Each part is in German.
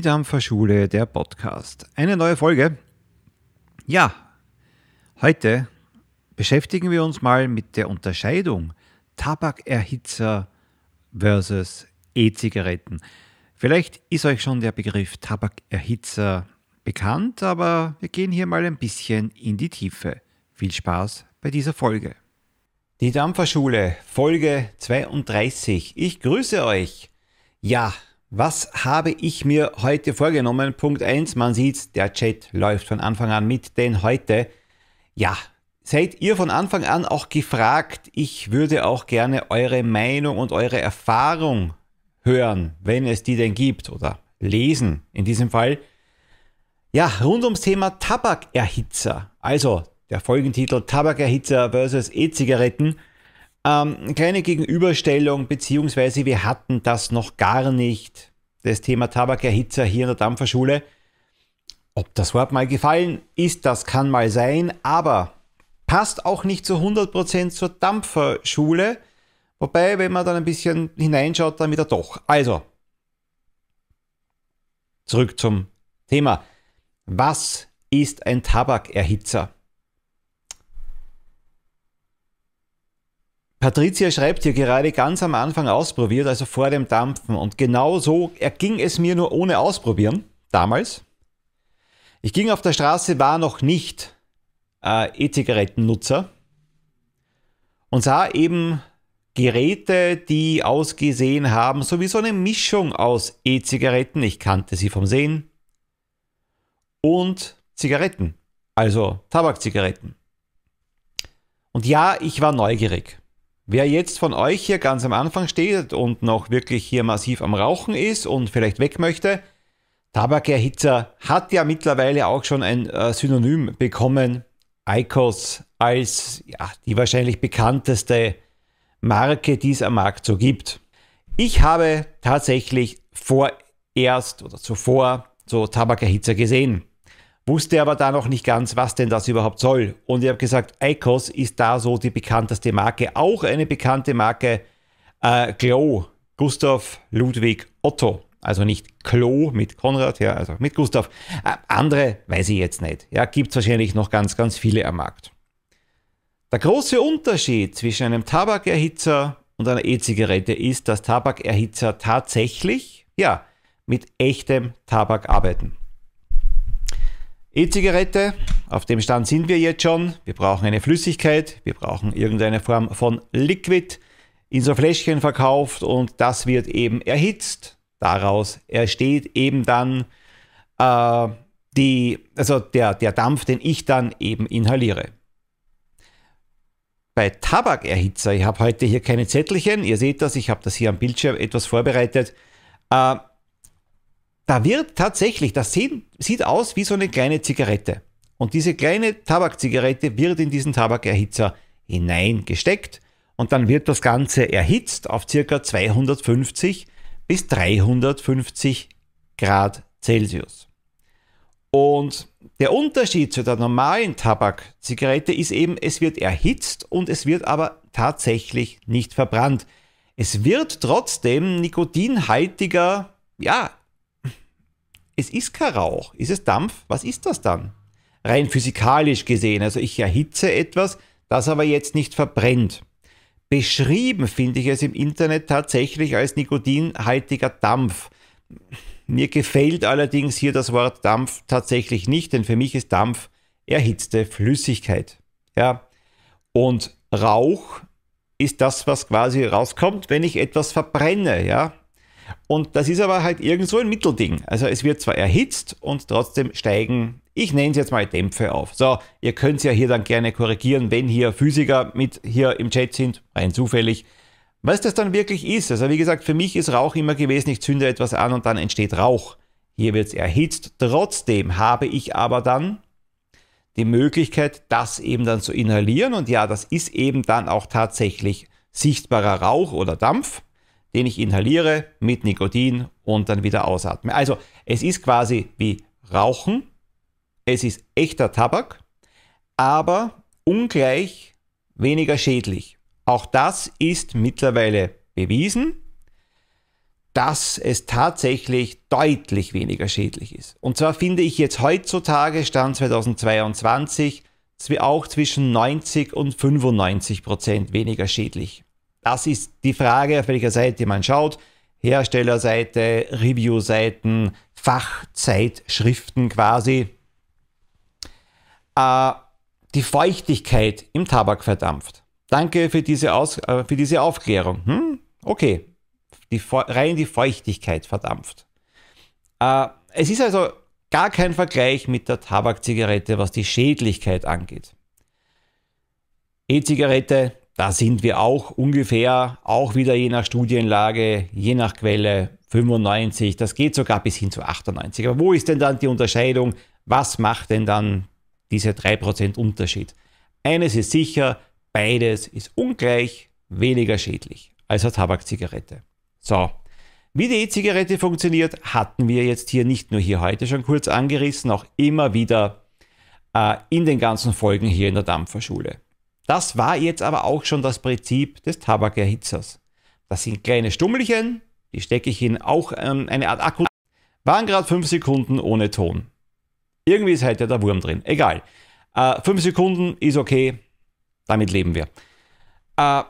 Die Dampferschule, der Podcast. Eine neue Folge. Ja, heute beschäftigen wir uns mal mit der Unterscheidung Tabakerhitzer versus E-Zigaretten. Vielleicht ist euch schon der Begriff Tabakerhitzer bekannt, aber wir gehen hier mal ein bisschen in die Tiefe. Viel Spaß bei dieser Folge. Die Dampferschule, Folge 32. Ich grüße euch. Ja, was habe ich mir heute vorgenommen? Punkt 1, man sieht, der Chat läuft von Anfang an mit, denn heute, ja, seid ihr von Anfang an auch gefragt. Ich würde auch gerne eure Meinung und eure Erfahrung hören, wenn es die denn gibt, oder lesen in diesem Fall. Ja, rund ums Thema Tabakerhitzer. Also der Folgentitel Tabakerhitzer versus E-Zigaretten. Ähm, eine kleine Gegenüberstellung, beziehungsweise wir hatten das noch gar nicht, das Thema Tabakerhitzer hier in der Dampferschule. Ob das Wort mal gefallen ist, das kann mal sein, aber passt auch nicht zu 100% zur Dampferschule. Wobei, wenn man dann ein bisschen hineinschaut, dann wieder doch. Also, zurück zum Thema. Was ist ein Tabakerhitzer? Patricia schreibt hier gerade ganz am Anfang ausprobiert, also vor dem Dampfen. Und genau so erging es mir nur ohne Ausprobieren, damals. Ich ging auf der Straße, war noch nicht äh, E-Zigarettennutzer und sah eben Geräte, die ausgesehen haben, so wie so eine Mischung aus E-Zigaretten, ich kannte sie vom Sehen, und Zigaretten, also Tabakzigaretten. Und ja, ich war neugierig. Wer jetzt von euch hier ganz am Anfang steht und noch wirklich hier massiv am Rauchen ist und vielleicht weg möchte, Tabakerhitzer hat ja mittlerweile auch schon ein äh, Synonym bekommen. ICOS als ja, die wahrscheinlich bekannteste Marke, die es am Markt so gibt. Ich habe tatsächlich vorerst oder zuvor so Tabakerhitzer gesehen wusste aber da noch nicht ganz, was denn das überhaupt soll. Und ich habe gesagt, ICOS ist da so die bekannteste Marke. Auch eine bekannte Marke, äh, Glow, Gustav Ludwig Otto. Also nicht Klo mit Konrad, ja, also mit Gustav. Äh, andere weiß ich jetzt nicht. Ja, gibt es wahrscheinlich noch ganz, ganz viele am Markt. Der große Unterschied zwischen einem Tabakerhitzer und einer E-Zigarette ist, dass Tabakerhitzer tatsächlich, ja, mit echtem Tabak arbeiten. E-Zigarette, auf dem Stand sind wir jetzt schon. Wir brauchen eine Flüssigkeit, wir brauchen irgendeine Form von Liquid in so Fläschchen verkauft und das wird eben erhitzt. Daraus entsteht eben dann äh, die, also der, der Dampf, den ich dann eben inhaliere. Bei Tabakerhitzer, ich habe heute hier keine Zettelchen, ihr seht das, ich habe das hier am Bildschirm etwas vorbereitet. Äh, da wird tatsächlich, das sieht, sieht aus wie so eine kleine Zigarette. Und diese kleine Tabakzigarette wird in diesen Tabakerhitzer hineingesteckt und dann wird das Ganze erhitzt auf ca. 250 bis 350 Grad Celsius. Und der Unterschied zu der normalen Tabakzigarette ist eben, es wird erhitzt und es wird aber tatsächlich nicht verbrannt. Es wird trotzdem nikotinhaltiger, ja, es ist kein Rauch. Ist es Dampf? Was ist das dann? Rein physikalisch gesehen. Also ich erhitze etwas, das aber jetzt nicht verbrennt. Beschrieben finde ich es im Internet tatsächlich als nikotinhaltiger Dampf. Mir gefällt allerdings hier das Wort Dampf tatsächlich nicht, denn für mich ist Dampf erhitzte Flüssigkeit. Ja. Und Rauch ist das, was quasi rauskommt, wenn ich etwas verbrenne, ja. Und das ist aber halt irgend so ein Mittelding. Also es wird zwar erhitzt und trotzdem steigen, ich nenne es jetzt mal Dämpfe auf. So, ihr könnt es ja hier dann gerne korrigieren, wenn hier Physiker mit hier im Chat sind, rein zufällig. Was das dann wirklich ist, also wie gesagt, für mich ist Rauch immer gewesen, ich zünde etwas an und dann entsteht Rauch. Hier wird es erhitzt. Trotzdem habe ich aber dann die Möglichkeit, das eben dann zu inhalieren. Und ja, das ist eben dann auch tatsächlich sichtbarer Rauch oder Dampf den ich inhaliere mit Nikotin und dann wieder ausatme. Also es ist quasi wie Rauchen, es ist echter Tabak, aber ungleich weniger schädlich. Auch das ist mittlerweile bewiesen. dass es tatsächlich deutlich weniger schädlich ist. Und zwar finde ich jetzt heutzutage, Stand 2022, auch zwischen 90 und 95 Prozent weniger schädlich. Das ist die Frage, auf welcher Seite man schaut. Herstellerseite, Reviewseiten, Fachzeitschriften quasi. Äh, die Feuchtigkeit im Tabak verdampft. Danke für diese, Aus, äh, für diese Aufklärung. Hm? Okay, die, rein die Feuchtigkeit verdampft. Äh, es ist also gar kein Vergleich mit der Tabakzigarette, was die Schädlichkeit angeht. E-Zigarette, da sind wir auch ungefähr, auch wieder je nach Studienlage, je nach Quelle 95, das geht sogar bis hin zu 98. Aber wo ist denn dann die Unterscheidung? Was macht denn dann diese 3% Unterschied? Eines ist sicher, beides ist ungleich weniger schädlich als eine Tabakzigarette. So, wie die E-Zigarette funktioniert, hatten wir jetzt hier nicht nur hier heute schon kurz angerissen, auch immer wieder äh, in den ganzen Folgen hier in der Dampferschule. Das war jetzt aber auch schon das Prinzip des Tabakerhitzers. Das sind kleine Stummelchen, die stecke ich in auch ähm, eine Art Akku. Waren gerade 5 Sekunden ohne Ton. Irgendwie ist heute der Wurm drin. Egal. 5 äh, Sekunden ist okay, damit leben wir. Äh,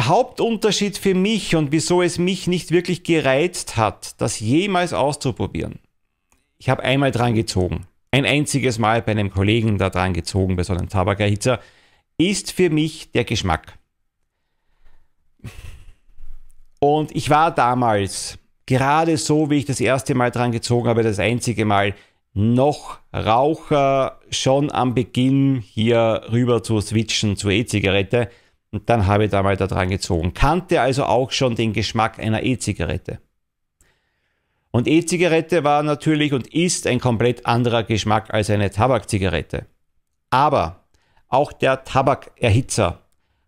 Hauptunterschied für mich und wieso es mich nicht wirklich gereizt hat, das jemals auszuprobieren. Ich habe einmal dran gezogen. Ein einziges Mal bei einem Kollegen da dran gezogen, bei so einem Tabakerhitzer, ist für mich der Geschmack. Und ich war damals gerade so, wie ich das erste Mal dran gezogen habe, das einzige Mal, noch Raucher schon am Beginn hier rüber zu switchen zur E-Zigarette. Und dann habe ich da mal dran gezogen. Kannte also auch schon den Geschmack einer E-Zigarette. Und E-Zigarette war natürlich und ist ein komplett anderer Geschmack als eine Tabakzigarette. Aber auch der Tabakerhitzer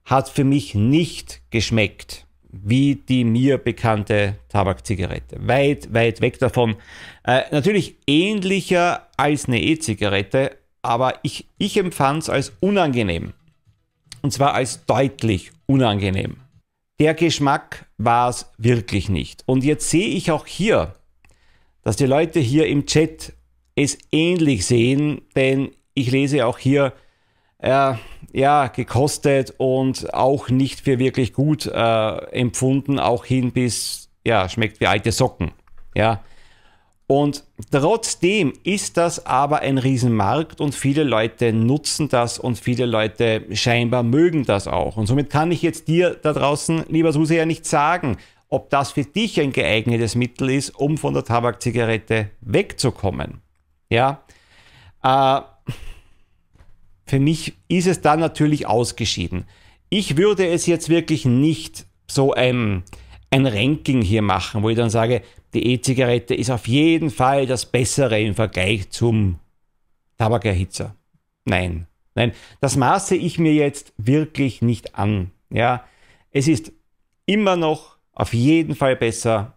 hat für mich nicht geschmeckt wie die mir bekannte Tabakzigarette. Weit, weit weg davon. Äh, natürlich ähnlicher als eine E-Zigarette, aber ich, ich empfand es als unangenehm. Und zwar als deutlich unangenehm. Der Geschmack war es wirklich nicht. Und jetzt sehe ich auch hier, dass die Leute hier im Chat es ähnlich sehen, denn ich lese auch hier, äh, ja, gekostet und auch nicht für wirklich gut äh, empfunden, auch hin bis, ja, schmeckt wie alte Socken. Ja. Und trotzdem ist das aber ein Riesenmarkt und viele Leute nutzen das und viele Leute scheinbar mögen das auch. Und somit kann ich jetzt dir da draußen, lieber ja nicht sagen, ob das für dich ein geeignetes Mittel ist, um von der Tabakzigarette wegzukommen. Ja. Äh, für mich ist es dann natürlich ausgeschieden. Ich würde es jetzt wirklich nicht so ein, ein Ranking hier machen, wo ich dann sage, die E-Zigarette ist auf jeden Fall das Bessere im Vergleich zum Tabakerhitzer. Nein, nein, das maße ich mir jetzt wirklich nicht an. Ja, es ist immer noch auf jeden Fall besser,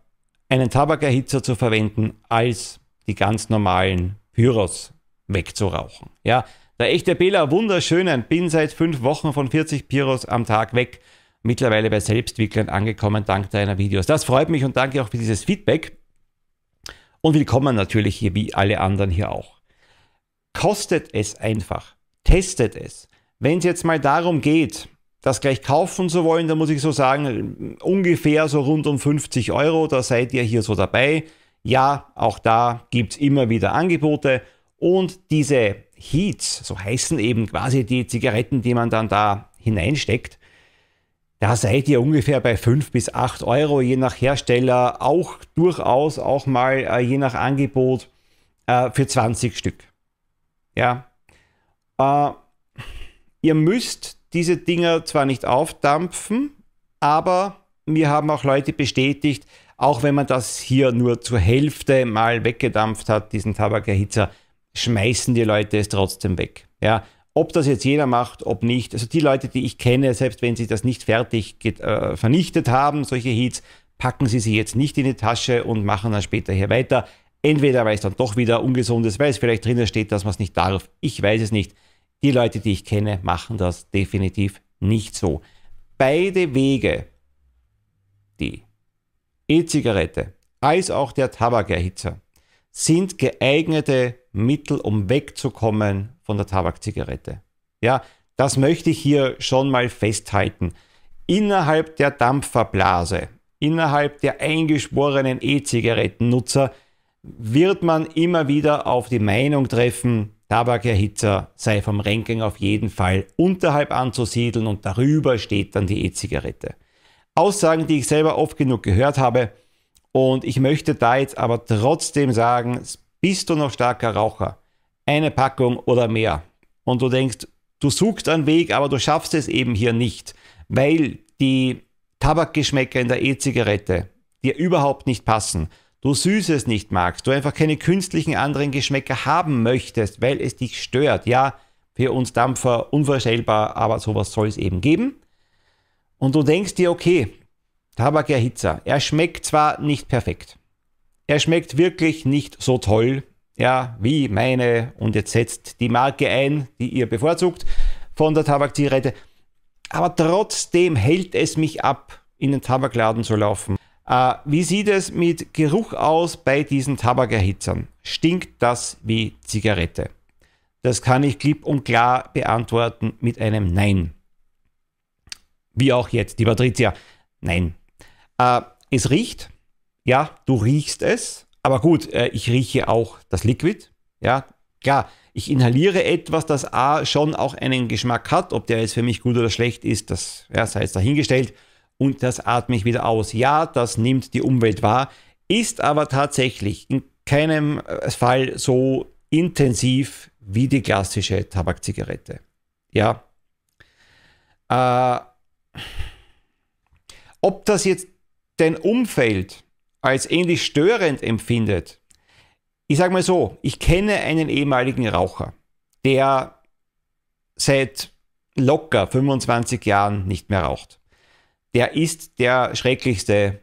einen Tabakerhitzer zu verwenden, als die ganz normalen Pyros wegzurauchen. Ja, der echte Bela, wunderschönen, bin seit fünf Wochen von 40 Pyros am Tag weg. Mittlerweile bei Selbstwicklern angekommen, dank deiner Videos. Das freut mich und danke auch für dieses Feedback. Und willkommen natürlich hier wie alle anderen hier auch. Kostet es einfach. Testet es. Wenn es jetzt mal darum geht, das gleich kaufen zu wollen, dann muss ich so sagen, ungefähr so rund um 50 Euro, da seid ihr hier so dabei. Ja, auch da gibt es immer wieder Angebote. Und diese Heats, so heißen eben quasi die Zigaretten, die man dann da hineinsteckt, da seid ihr ungefähr bei 5 bis 8 Euro, je nach Hersteller, auch durchaus auch mal äh, je nach Angebot äh, für 20 Stück. Ja. Äh, ihr müsst diese Dinger zwar nicht aufdampfen, aber mir haben auch Leute bestätigt, auch wenn man das hier nur zur Hälfte mal weggedampft hat, diesen Tabakerhitzer, schmeißen die Leute es trotzdem weg. Ja, ob das jetzt jeder macht, ob nicht. Also die Leute, die ich kenne, selbst wenn sie das nicht fertig äh, vernichtet haben, solche Heats, packen sie sie jetzt nicht in die Tasche und machen dann später hier weiter. Entweder weil es dann doch wieder ungesund ist, weil es vielleicht drinnen steht, dass man es nicht darf. Ich weiß es nicht. Die Leute, die ich kenne, machen das definitiv nicht so. Beide Wege, die E-Zigarette als auch der Tabakerhitzer sind geeignete Mittel, um wegzukommen von der Tabakzigarette. Ja, das möchte ich hier schon mal festhalten. Innerhalb der Dampferblase, innerhalb der eingeschworenen E-Zigarettennutzer wird man immer wieder auf die Meinung treffen, Tabakerhitzer sei vom Ranking auf jeden Fall unterhalb anzusiedeln und darüber steht dann die E-Zigarette. Aussagen, die ich selber oft genug gehört habe und ich möchte da jetzt aber trotzdem sagen, bist du noch starker Raucher, eine Packung oder mehr und du denkst, du suchst einen Weg, aber du schaffst es eben hier nicht, weil die Tabakgeschmäcker in der E-Zigarette dir überhaupt nicht passen, du Süßes nicht magst, du einfach keine künstlichen anderen Geschmäcker haben möchtest, weil es dich stört. Ja, für uns Dampfer unvorstellbar, aber sowas soll es eben geben. Und du denkst dir, okay, Tabakerhitzer, er schmeckt zwar nicht perfekt, er schmeckt wirklich nicht so toll, ja, wie meine, und jetzt setzt die Marke ein, die ihr bevorzugt von der Tabakzigarette, aber trotzdem hält es mich ab, in den Tabakladen zu laufen. Äh, wie sieht es mit Geruch aus bei diesen Tabakerhitzern? Stinkt das wie Zigarette? Das kann ich klipp und klar beantworten mit einem Nein. Wie auch jetzt, die Patricia. Nein. Äh, es riecht. Ja, du riechst es. Aber gut, äh, ich rieche auch das Liquid. Ja, klar. Ich inhaliere etwas, das A schon auch einen Geschmack hat. Ob der jetzt für mich gut oder schlecht ist, das ja, sei es dahingestellt und das atme ich wieder aus. Ja, das nimmt die Umwelt wahr, ist aber tatsächlich in keinem äh, Fall so intensiv wie die klassische Tabakzigarette. Ja. Äh, ob das jetzt dein Umfeld als ähnlich störend empfindet, ich sage mal so, ich kenne einen ehemaligen Raucher, der seit locker 25 Jahren nicht mehr raucht der ist der schrecklichste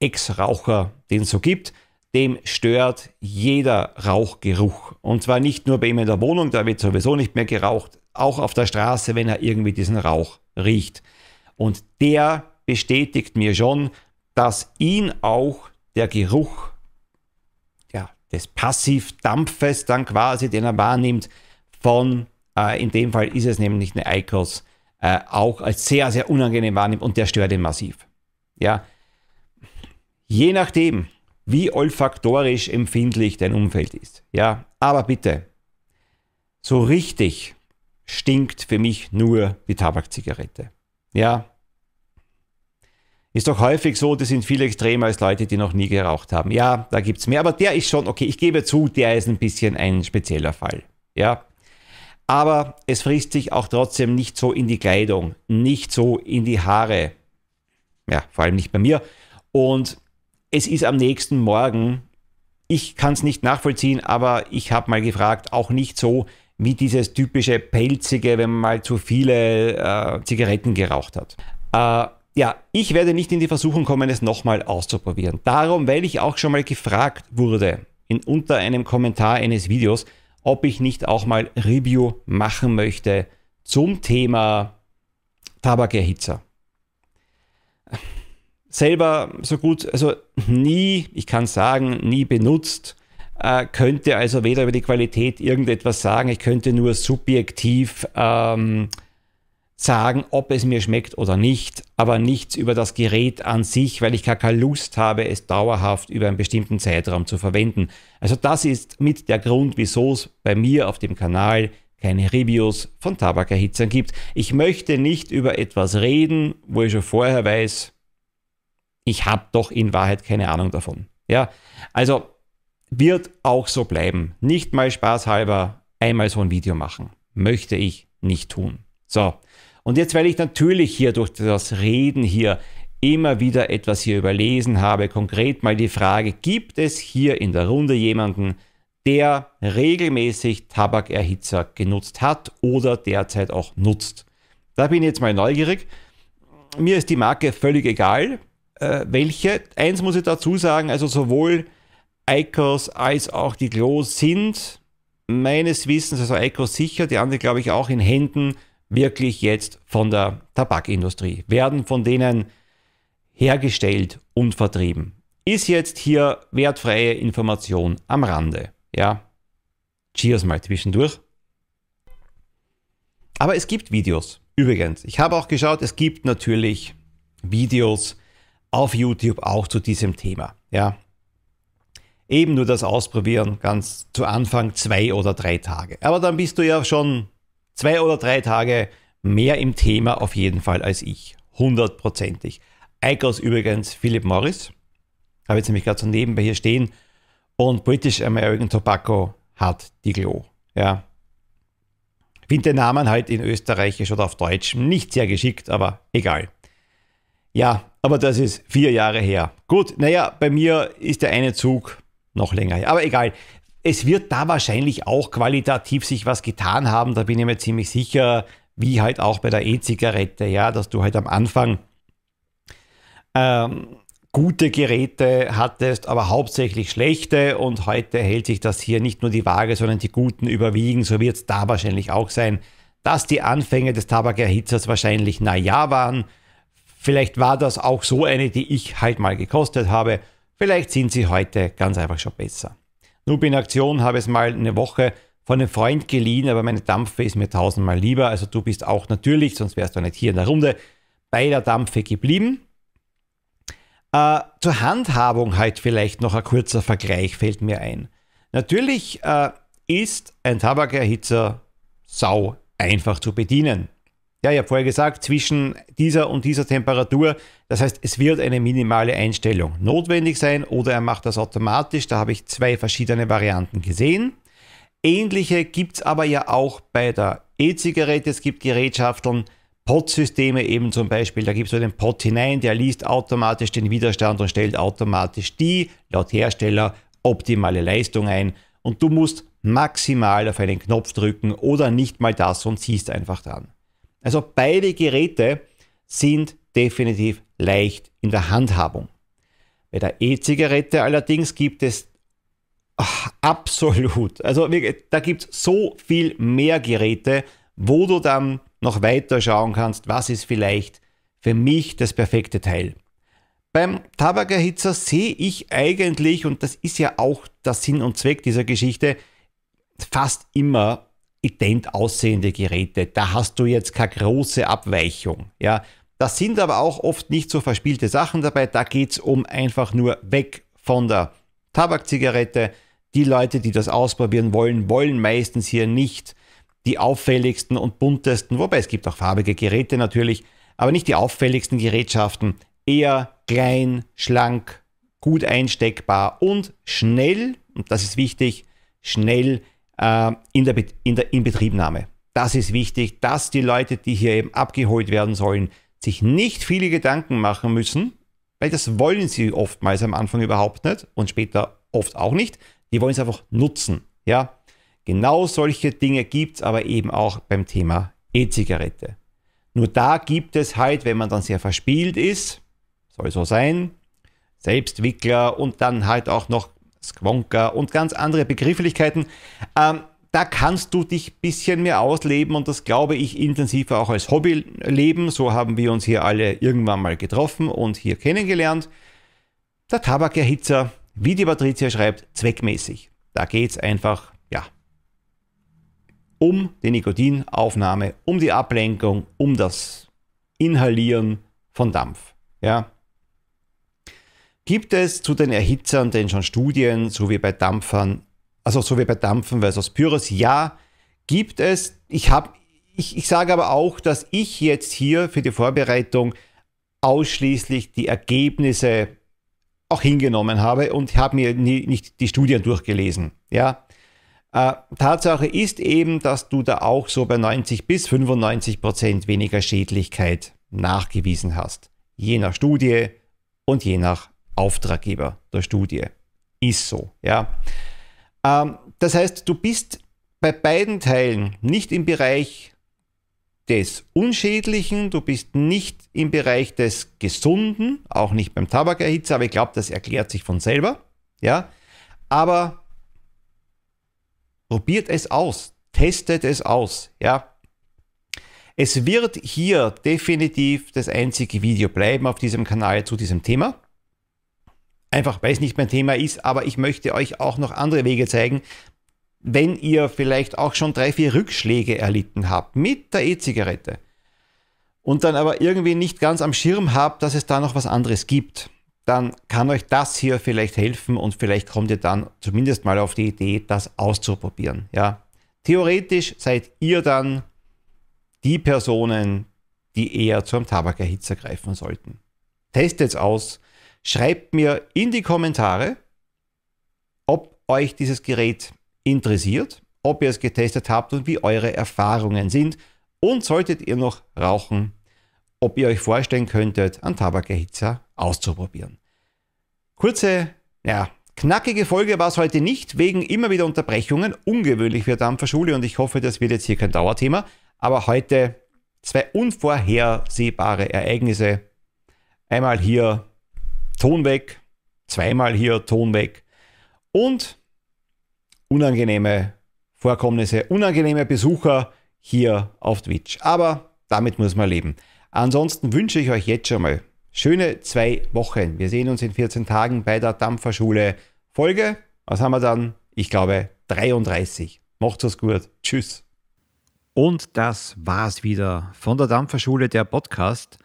Ex-Raucher, den es so gibt. Dem stört jeder Rauchgeruch. Und zwar nicht nur bei ihm in der Wohnung, da wird sowieso nicht mehr geraucht, auch auf der Straße, wenn er irgendwie diesen Rauch riecht. Und der bestätigt mir schon, dass ihn auch der Geruch ja, des Passivdampfes dann quasi, den er wahrnimmt, von, äh, in dem Fall ist es nämlich eine Eikos, äh, auch als sehr, sehr unangenehm wahrnimmt und der stört ihn massiv. Ja, je nachdem, wie olfaktorisch empfindlich dein Umfeld ist. Ja, aber bitte, so richtig stinkt für mich nur die Tabakzigarette. Ja, ist doch häufig so, das sind viel extremer als Leute, die noch nie geraucht haben. Ja, da gibt es mehr, aber der ist schon, okay, ich gebe zu, der ist ein bisschen ein spezieller Fall. Ja, aber es frisst sich auch trotzdem nicht so in die Kleidung, nicht so in die Haare. Ja, vor allem nicht bei mir. Und es ist am nächsten Morgen, ich kann es nicht nachvollziehen, aber ich habe mal gefragt, auch nicht so wie dieses typische pelzige, wenn man mal zu viele äh, Zigaretten geraucht hat. Äh, ja, ich werde nicht in die Versuchung kommen, es nochmal auszuprobieren. Darum, weil ich auch schon mal gefragt wurde, in, unter einem Kommentar eines Videos, ob ich nicht auch mal Review machen möchte zum Thema Tabakerhitzer. Selber so gut, also nie, ich kann sagen, nie benutzt, äh, könnte also weder über die Qualität irgendetwas sagen, ich könnte nur subjektiv ähm, sagen, ob es mir schmeckt oder nicht, aber nichts über das Gerät an sich, weil ich gar keine Lust habe, es dauerhaft über einen bestimmten Zeitraum zu verwenden. Also das ist mit der Grund, wieso es bei mir auf dem Kanal keine Reviews von Tabakerhitzern gibt. Ich möchte nicht über etwas reden, wo ich schon vorher weiß, ich habe doch in Wahrheit keine Ahnung davon. Ja, also wird auch so bleiben. Nicht mal spaßhalber einmal so ein Video machen. Möchte ich nicht tun. So, und jetzt, weil ich natürlich hier durch das Reden hier immer wieder etwas hier überlesen habe, konkret mal die Frage, gibt es hier in der Runde jemanden, der regelmäßig Tabakerhitzer genutzt hat oder derzeit auch nutzt? Da bin ich jetzt mal neugierig. Mir ist die Marke völlig egal, äh, welche. Eins muss ich dazu sagen, also sowohl Icos als auch die Glow sind meines Wissens, also Icos sicher, die andere glaube ich auch in Händen wirklich jetzt von der Tabakindustrie? Werden von denen hergestellt und vertrieben. Ist jetzt hier wertfreie Information am Rande. Ja, cheers mal zwischendurch. Aber es gibt Videos. Übrigens, ich habe auch geschaut, es gibt natürlich Videos auf YouTube auch zu diesem Thema. Ja, eben nur das Ausprobieren ganz zu Anfang zwei oder drei Tage. Aber dann bist du ja schon zwei oder drei Tage mehr im Thema auf jeden Fall als ich. Hundertprozentig. Eikos übrigens Philip Morris. Habe jetzt nämlich gerade so nebenbei hier stehen. Und British American Tobacco hat die Glo. Ja. Finde den Namen halt in Österreichisch oder auf Deutsch nicht sehr geschickt, aber egal. Ja, aber das ist vier Jahre her. Gut, naja, bei mir ist der eine Zug noch länger her. Aber egal. Es wird da wahrscheinlich auch qualitativ sich was getan haben, da bin ich mir ziemlich sicher, wie halt auch bei der E-Zigarette, ja, dass du halt am Anfang ähm, gute Geräte hattest, aber hauptsächlich schlechte und heute hält sich das hier nicht nur die Waage, sondern die guten überwiegen, so wird es da wahrscheinlich auch sein, dass die Anfänge des Tabakerhitzers wahrscheinlich naja waren. Vielleicht war das auch so eine, die ich halt mal gekostet habe Vielleicht sind sie heute ganz einfach schon besser. Noob in Aktion habe es mal eine Woche von einem Freund geliehen, aber meine Dampfe ist mir tausendmal lieber. Also du bist auch natürlich, sonst wärst du nicht hier in der Runde, bei der Dampfe geblieben. Äh, zur Handhabung halt vielleicht noch ein kurzer Vergleich fällt mir ein. Natürlich äh, ist ein Tabakerhitzer sau einfach zu bedienen. Ja, ich habe vorher gesagt, zwischen dieser und dieser Temperatur, das heißt, es wird eine minimale Einstellung notwendig sein oder er macht das automatisch. Da habe ich zwei verschiedene Varianten gesehen. Ähnliche gibt es aber ja auch bei der E-Zigarette. Es gibt Gerätschaften, Pod-Systeme eben zum Beispiel. Da gibt es so den Pod hinein, der liest automatisch den Widerstand und stellt automatisch die, laut Hersteller, optimale Leistung ein. Und du musst maximal auf einen Knopf drücken oder nicht mal das und ziehst einfach dran. Also beide Geräte sind definitiv leicht in der Handhabung. Bei der E-Zigarette allerdings gibt es ach, absolut, also da gibt es so viel mehr Geräte, wo du dann noch weiter schauen kannst, was ist vielleicht für mich das perfekte Teil. Beim Tabakerhitzer sehe ich eigentlich, und das ist ja auch der Sinn und Zweck dieser Geschichte, fast immer ident aussehende Geräte. Da hast du jetzt keine große Abweichung. Ja, das sind aber auch oft nicht so verspielte Sachen dabei. Da geht es um einfach nur weg von der Tabakzigarette. Die Leute, die das ausprobieren wollen, wollen meistens hier nicht die auffälligsten und buntesten, wobei es gibt auch farbige Geräte natürlich, aber nicht die auffälligsten Gerätschaften. Eher klein, schlank, gut einsteckbar und schnell, und das ist wichtig, schnell äh, in der, in der Inbetriebnahme. Das ist wichtig, dass die Leute, die hier eben abgeholt werden sollen, sich nicht viele Gedanken machen müssen, weil das wollen sie oftmals am Anfang überhaupt nicht und später oft auch nicht. Die wollen es einfach nutzen. Ja, genau solche Dinge gibt es aber eben auch beim Thema E-Zigarette. Nur da gibt es halt, wenn man dann sehr verspielt ist, soll so sein, Selbstwickler und dann halt auch noch Squonka und ganz andere Begrifflichkeiten. Ähm, da kannst du dich ein bisschen mehr ausleben und das glaube ich intensiver auch als Hobby leben. So haben wir uns hier alle irgendwann mal getroffen und hier kennengelernt. Der Tabakerhitzer, wie die Patricia schreibt, zweckmäßig. Da geht es einfach, ja, um die Nikotinaufnahme, um die Ablenkung, um das Inhalieren von Dampf. Ja, Gibt es zu den Erhitzern denn schon Studien, so wie bei Dampfern, also so wie bei Dampfen versus Pyros? Ja, gibt es. Ich, hab, ich, ich sage aber auch, dass ich jetzt hier für die Vorbereitung ausschließlich die Ergebnisse auch hingenommen habe und habe mir nie, nicht die Studien durchgelesen. Ja, äh, Tatsache ist eben, dass du da auch so bei 90 bis 95 Prozent weniger Schädlichkeit nachgewiesen hast. Je nach Studie und je nach Auftraggeber der Studie. Ist so, ja. Ähm, das heißt, du bist bei beiden Teilen nicht im Bereich des Unschädlichen, du bist nicht im Bereich des Gesunden, auch nicht beim Tabakerhitzer, aber ich glaube, das erklärt sich von selber, ja. Aber probiert es aus, testet es aus, ja. Es wird hier definitiv das einzige Video bleiben auf diesem Kanal zu diesem Thema. Einfach weil es nicht mein Thema ist, aber ich möchte euch auch noch andere Wege zeigen, wenn ihr vielleicht auch schon drei, vier Rückschläge erlitten habt mit der E-Zigarette und dann aber irgendwie nicht ganz am Schirm habt, dass es da noch was anderes gibt, dann kann euch das hier vielleicht helfen und vielleicht kommt ihr dann zumindest mal auf die Idee, das auszuprobieren. Ja? Theoretisch seid ihr dann die Personen, die eher zum Tabakerhitzer greifen sollten. Testet es aus, schreibt mir in die Kommentare, ob euch dieses Gerät interessiert, ob ihr es getestet habt und wie eure Erfahrungen sind. Und solltet ihr noch rauchen, ob ihr euch vorstellen könntet, einen Tabakerhitzer auszuprobieren. Kurze, ja, knackige Folge war es heute nicht, wegen immer wieder Unterbrechungen. Ungewöhnlich für Dampferschule und ich hoffe, das wird jetzt hier kein Dauerthema. Aber heute zwei unvorhersehbare Ereignisse. Einmal hier Ton weg, zweimal hier Ton weg und unangenehme Vorkommnisse, unangenehme Besucher hier auf Twitch. Aber damit muss man leben. Ansonsten wünsche ich euch jetzt schon mal schöne zwei Wochen. Wir sehen uns in 14 Tagen bei der Dampferschule Folge. Was haben wir dann? Ich glaube 33. Macht's es gut. Tschüss. Und das war's wieder von der Dampferschule der Podcast.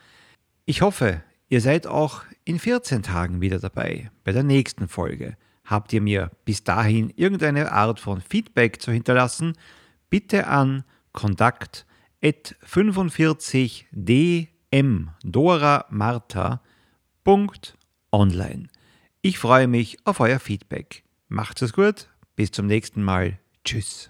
Ich hoffe, ihr seid auch in 14 Tagen wieder dabei bei der nächsten Folge. Habt ihr mir bis dahin irgendeine Art von Feedback zu hinterlassen? Bitte an kontakt 45dm Dora Martha online. Ich freue mich auf euer Feedback. Macht es gut, bis zum nächsten Mal. Tschüss.